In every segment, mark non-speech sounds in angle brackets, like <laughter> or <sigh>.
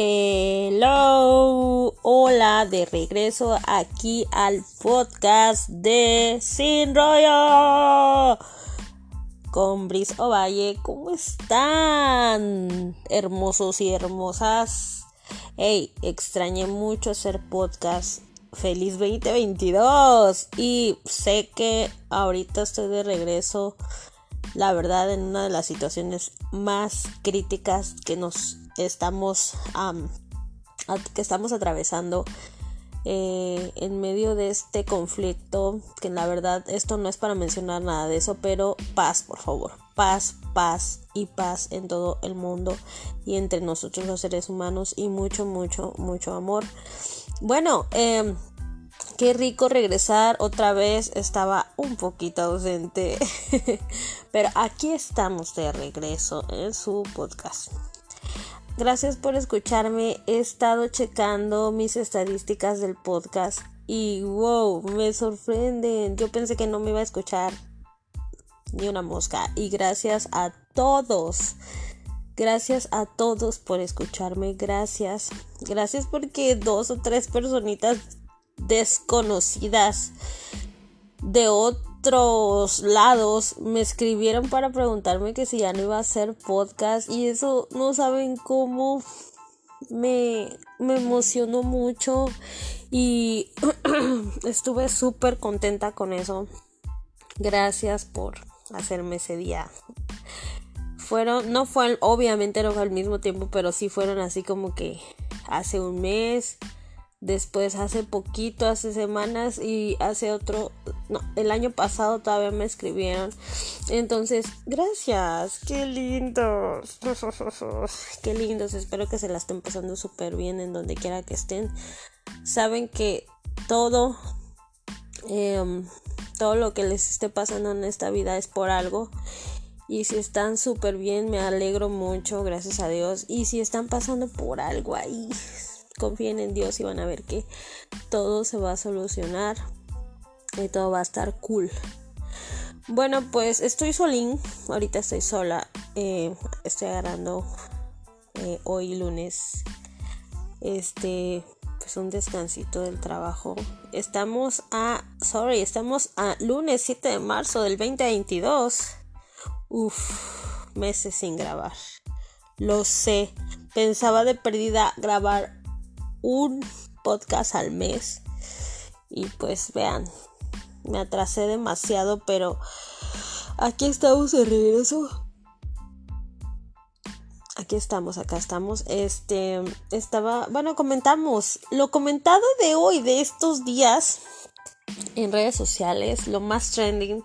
Hello, hola, de regreso aquí al podcast de Sin Rollo con Brice Ovalle. ¿Cómo están, hermosos y hermosas? Hey, extrañé mucho hacer podcast. Feliz 2022 y sé que ahorita estoy de regreso la verdad en una de las situaciones más críticas que nos estamos que estamos atravesando eh, en medio de este conflicto que la verdad esto no es para mencionar nada de eso pero paz por favor paz paz y paz en todo el mundo y entre nosotros los seres humanos y mucho mucho mucho amor bueno eh, Qué rico regresar otra vez. Estaba un poquito ausente. <laughs> Pero aquí estamos de regreso en su podcast. Gracias por escucharme. He estado checando mis estadísticas del podcast y wow, me sorprenden. Yo pensé que no me iba a escuchar ni una mosca. Y gracias a todos. Gracias a todos por escucharme. Gracias. Gracias porque dos o tres personitas desconocidas de otros lados me escribieron para preguntarme que si ya no iba a hacer podcast y eso no saben cómo me, me emocionó mucho y <clears throat> estuve súper contenta con eso. Gracias por hacerme ese día. Fueron, no fue, obviamente no fue al mismo tiempo, pero sí fueron así como que hace un mes, después hace poquito, hace semanas y hace otro, no, el año pasado todavía me escribieron. Entonces, gracias, qué lindos, <laughs> qué lindos, espero que se la estén pasando súper bien en donde quiera que estén. Saben que todo, em, todo lo que les esté pasando en esta vida es por algo. Y si están súper bien, me alegro mucho, gracias a Dios. Y si están pasando por algo ahí, confíen en Dios y van a ver que todo se va a solucionar y todo va a estar cool. Bueno, pues estoy solín, ahorita estoy sola, eh, estoy agarrando eh, hoy lunes, este, pues un descansito del trabajo. Estamos a, sorry, estamos a lunes 7 de marzo del 2022. Uf, meses sin grabar. Lo sé, pensaba de perdida grabar un podcast al mes. Y pues vean, me atrasé demasiado, pero aquí estamos de regreso. Aquí estamos, acá estamos. Este, estaba, bueno, comentamos lo comentado de hoy, de estos días en redes sociales, lo más trending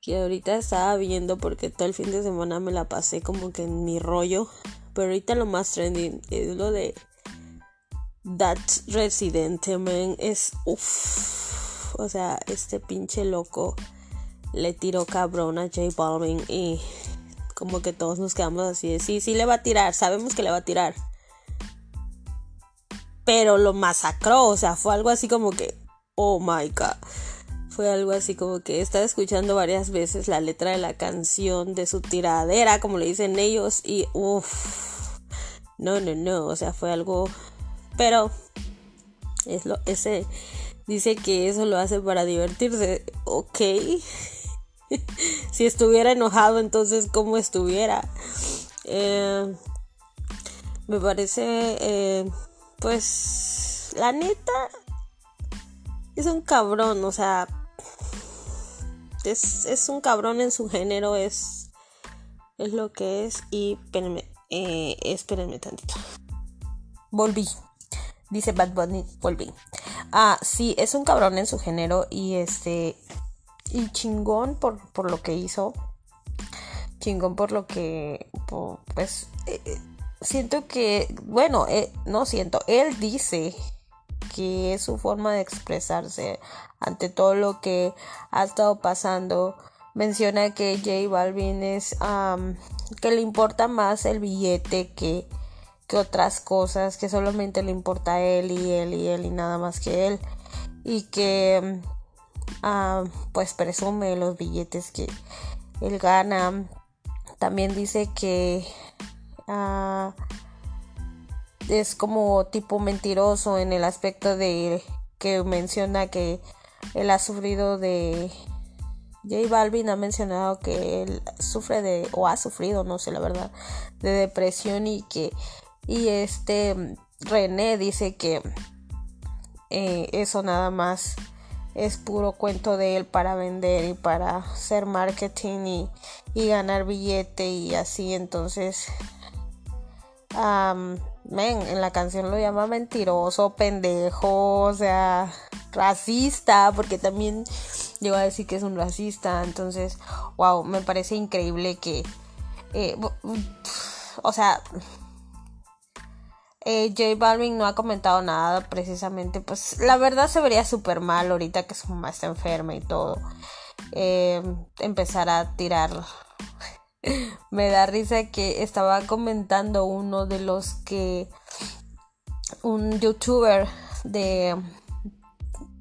que ahorita estaba viendo porque todo el fin de semana me la pasé como que en mi rollo. Pero ahorita lo más trending es lo de That Resident, man, es uff. O sea, este pinche loco le tiró cabrón a J Balvin y como que todos nos quedamos así de sí, sí le va a tirar, sabemos que le va a tirar. Pero lo masacró, o sea, fue algo así como que, oh my god. Fue algo así como que estaba escuchando varias veces la letra de la canción de su tiradera, como le dicen ellos, y uff. No, no, no, o sea, fue algo pero es lo, ese dice que eso lo hace para divertirse. Ok. <laughs> si estuviera enojado, entonces cómo estuviera. Eh, me parece, eh, pues, la neta, es un cabrón, o sea, es, es un cabrón en su género, es, es lo que es. Y espérenme, eh, espérenme tantito. Volví. Dice Bad Bunny, volví. Ah, sí, es un cabrón en su género y este. Y chingón por, por lo que hizo. Chingón por lo que. pues. Eh, eh, siento que. Bueno, eh, no siento. Él dice que es su forma de expresarse ante todo lo que ha estado pasando. Menciona que J Balvin es. que le importa más el billete que otras cosas, que solamente le importa a él y él y él y nada más que él. Y que ah, pues presume los billetes que él gana. También dice que ah, es como tipo mentiroso en el aspecto de que menciona que él ha sufrido de J Balvin ha mencionado que él sufre de o ha sufrido, no sé la verdad, de depresión y que y este René dice que eh, eso nada más es puro cuento de él para vender y para hacer marketing y, y ganar billete y así entonces um, en la canción lo llama mentiroso, pendejo, o sea, racista, porque también llegó a decir que es un racista. Entonces, wow, me parece increíble que, eh, o sea, eh, J Balvin no ha comentado nada precisamente, pues la verdad se vería súper mal ahorita que su mamá está enferma y todo. Eh, empezar a tirar <laughs> me da risa que estaba comentando uno de los que un youtuber de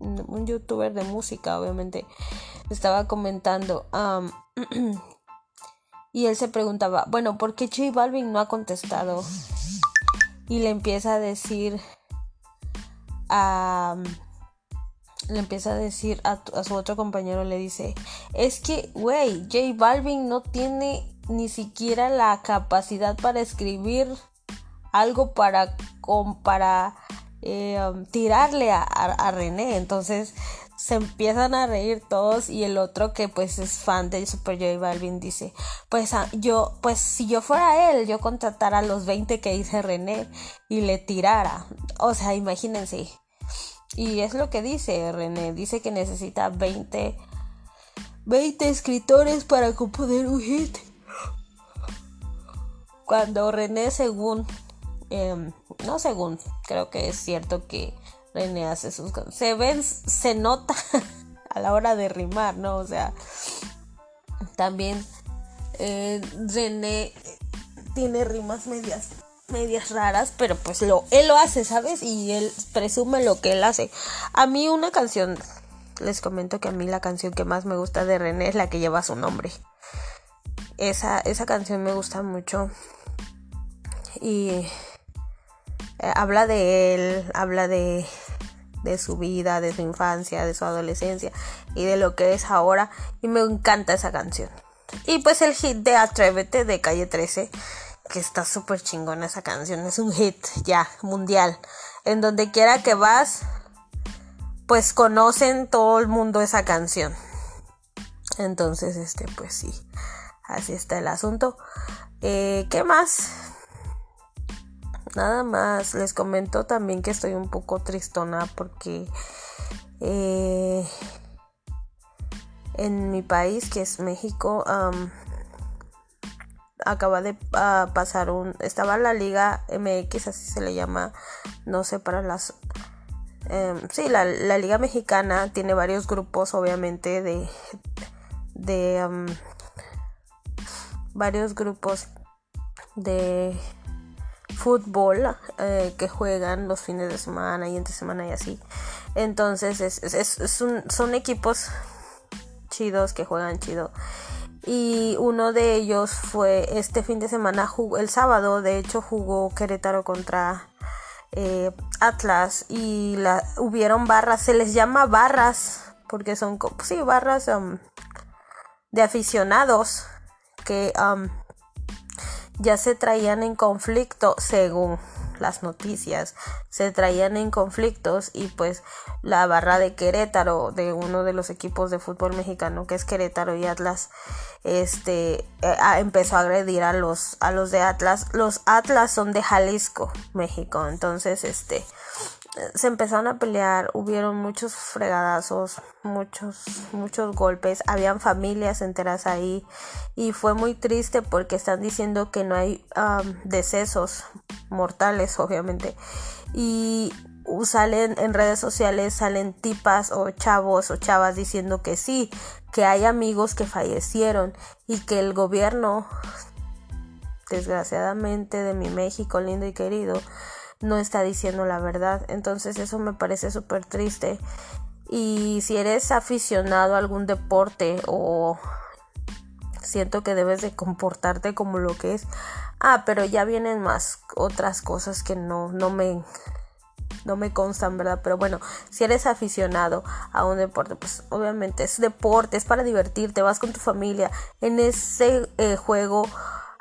un youtuber de música obviamente estaba comentando <clears throat> y él se preguntaba bueno ¿por qué J Balvin no ha contestado? Y le empieza a decir a le empieza a decir a, su otro compañero, le dice, es que, güey, J Balvin no tiene ni siquiera la capacidad para escribir algo para, para eh, tirarle a, René. Entonces se empiezan a reír todos y el otro que pues es fan de Super J Balvin dice, pues ah, yo, pues si yo fuera él, yo contratara a los 20 que dice René y le tirara. O sea, imagínense. Y es lo que dice René, dice que necesita 20, 20 escritores para componer un hit. Cuando René según, em, no según, creo que es cierto que René hace sus se ven, se nota <laughs> a la hora de rimar, ¿no? O sea, también eh, René tiene rimas medias medias raras, pero pues lo, él lo hace, ¿sabes? Y él presume lo que él hace. A mí una canción, les comento que a mí la canción que más me gusta de René es la que lleva su nombre. Esa, esa canción me gusta mucho. Y eh, habla de él, habla de, de su vida, de su infancia, de su adolescencia y de lo que es ahora. Y me encanta esa canción. Y pues el hit de Atrévete de Calle 13 que está súper chingona esa canción. Es un hit ya, mundial. En donde quiera que vas, pues conocen todo el mundo esa canción. Entonces, este, pues sí, así está el asunto. Eh, ¿Qué más? Nada más, les comento también que estoy un poco tristona porque eh, en mi país, que es México, acaba de ah, pasar un estaba la liga MX así se le llama no sé para las eh, sí la, liga mexicana tiene varios grupos obviamente de de varios grupos de fútbol eh, que juegan los fines de semana y entre semana y así. Entonces es, es, son equipos chidos que juegan chido. Y uno de ellos fue este fin de semana, el sábado de hecho jugó Querétaro contra eh, Atlas y la, hubieron barras, se les llama barras porque son, sí, barras um, de aficionados que um, ya se traían en conflicto según las noticias se traían en conflictos y pues la barra de Querétaro de uno de los equipos de fútbol mexicano que es Querétaro y Atlas este eh, empezó a agredir a los a los de Atlas. Los Atlas son de Jalisco México. Entonces este se empezaron a pelear, hubieron muchos fregadazos, muchos, muchos golpes, habían familias enteras ahí y fue muy triste porque están diciendo que no hay decesos mortales, obviamente, y salen en redes sociales, salen tipas o chavos o chavas diciendo que sí, que hay amigos que fallecieron y que el gobierno, desgraciadamente de mi México lindo y querido, no está diciendo la verdad. Entonces eso me parece súper triste. Y si eres aficionado a algún deporte o siento que debes de comportarte como lo que es. Ah, pero ya vienen más otras cosas que no, no me no me constan, ¿verdad? Pero bueno, si eres aficionado a un deporte, pues obviamente es deporte, es para divertirte, vas con tu familia. En ese eh, juego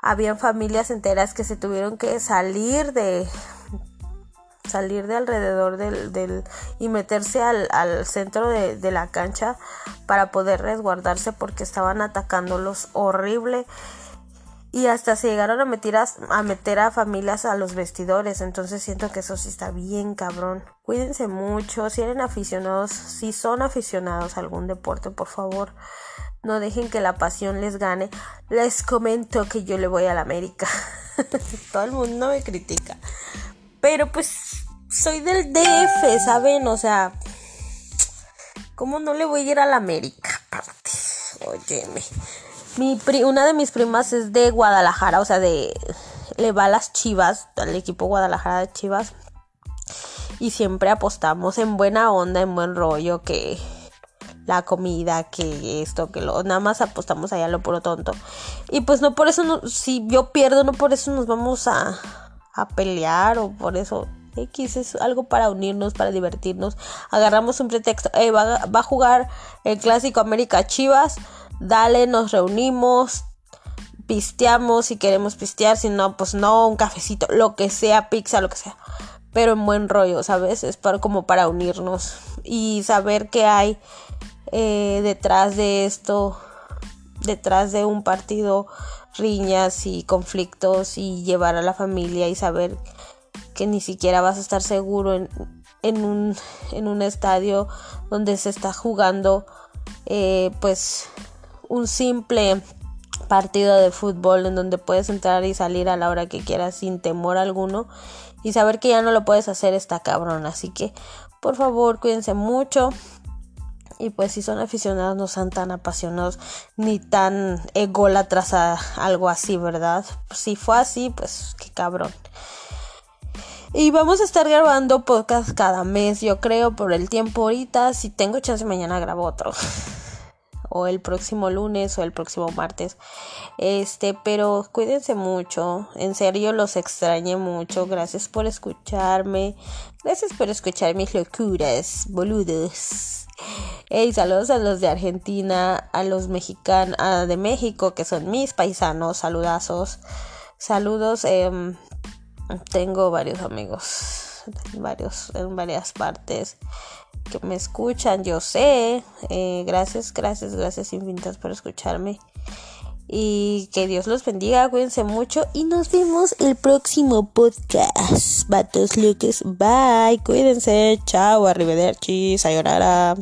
habían familias enteras que se tuvieron que salir de salir de alrededor del, y meterse al, centro de, la cancha para poder resguardarse porque estaban atacándolos horrible y hasta se llegaron a meter a, meter a familias a los vestidores. Entonces siento que eso sí está bien cabrón. Cuídense mucho. Si eran aficionados, si son aficionados a algún deporte, por favor, no dejen que la pasión les gane. Les comento que yo le voy a la América. <laughs> Todo el mundo me critica. Pero pues soy del DF, ¿saben? O sea, ¿cómo no le voy a ir a la América? Aparte, óyeme. Mi una de mis primas es de Guadalajara, o sea, de le va a las Chivas, al equipo Guadalajara de Chivas. Y siempre apostamos en buena onda, en buen rollo, que la comida, que esto, que lo, nada más apostamos allá lo puro tonto. Y pues no por eso, si yo pierdo, no por eso nos vamos a, a pelear o por eso. X es algo para unirnos, para divertirnos. Agarramos un pretexto. va, va a jugar el clásico América Chivas dale, nos reunimos, pisteamos si queremos pistear, si no, pues no, un cafecito, lo que sea, pizza, lo que sea. Pero en buen rollo, ¿sabes? Es para, como para unirnos y saber qué hay eh, detrás de esto, detrás de un partido, riñas y conflictos y llevar a la familia y saber que ni siquiera vas a estar seguro en, un estadio donde se está jugando eh, pues un simple partido de fútbol en donde puedes entrar y salir a la hora que quieras sin temor alguno y saber que ya no lo puedes hacer está cabrón. Así que por favor cuídense mucho y pues si son aficionados no sean tan apasionados ni tan ególatras a algo así verdad si fue así pues qué cabrón y vamos a estar grabando podcast cada mes yo creo por el tiempo ahorita si tengo chance mañana grabo otro <laughs> o el próximo lunes o el próximo martes. Este, pero cuídense mucho. En serio los extrañé mucho. Gracias por escucharme. Gracias por escuchar mis locuras, boludos. Hey, saludos a los de Argentina, a los mexicanos, de México, que son mis paisanos, saludazos. Saludos, em, tengo varios amigos, varios, en varias partes que me escuchan, yo sé. Eh, gracias, gracias, gracias infinitas por escucharme. Y que Dios los bendiga, cuídense mucho y nos vemos el próximo podcast. Vatos locos, bye, cuídense, chao, arrivederci, sayonara.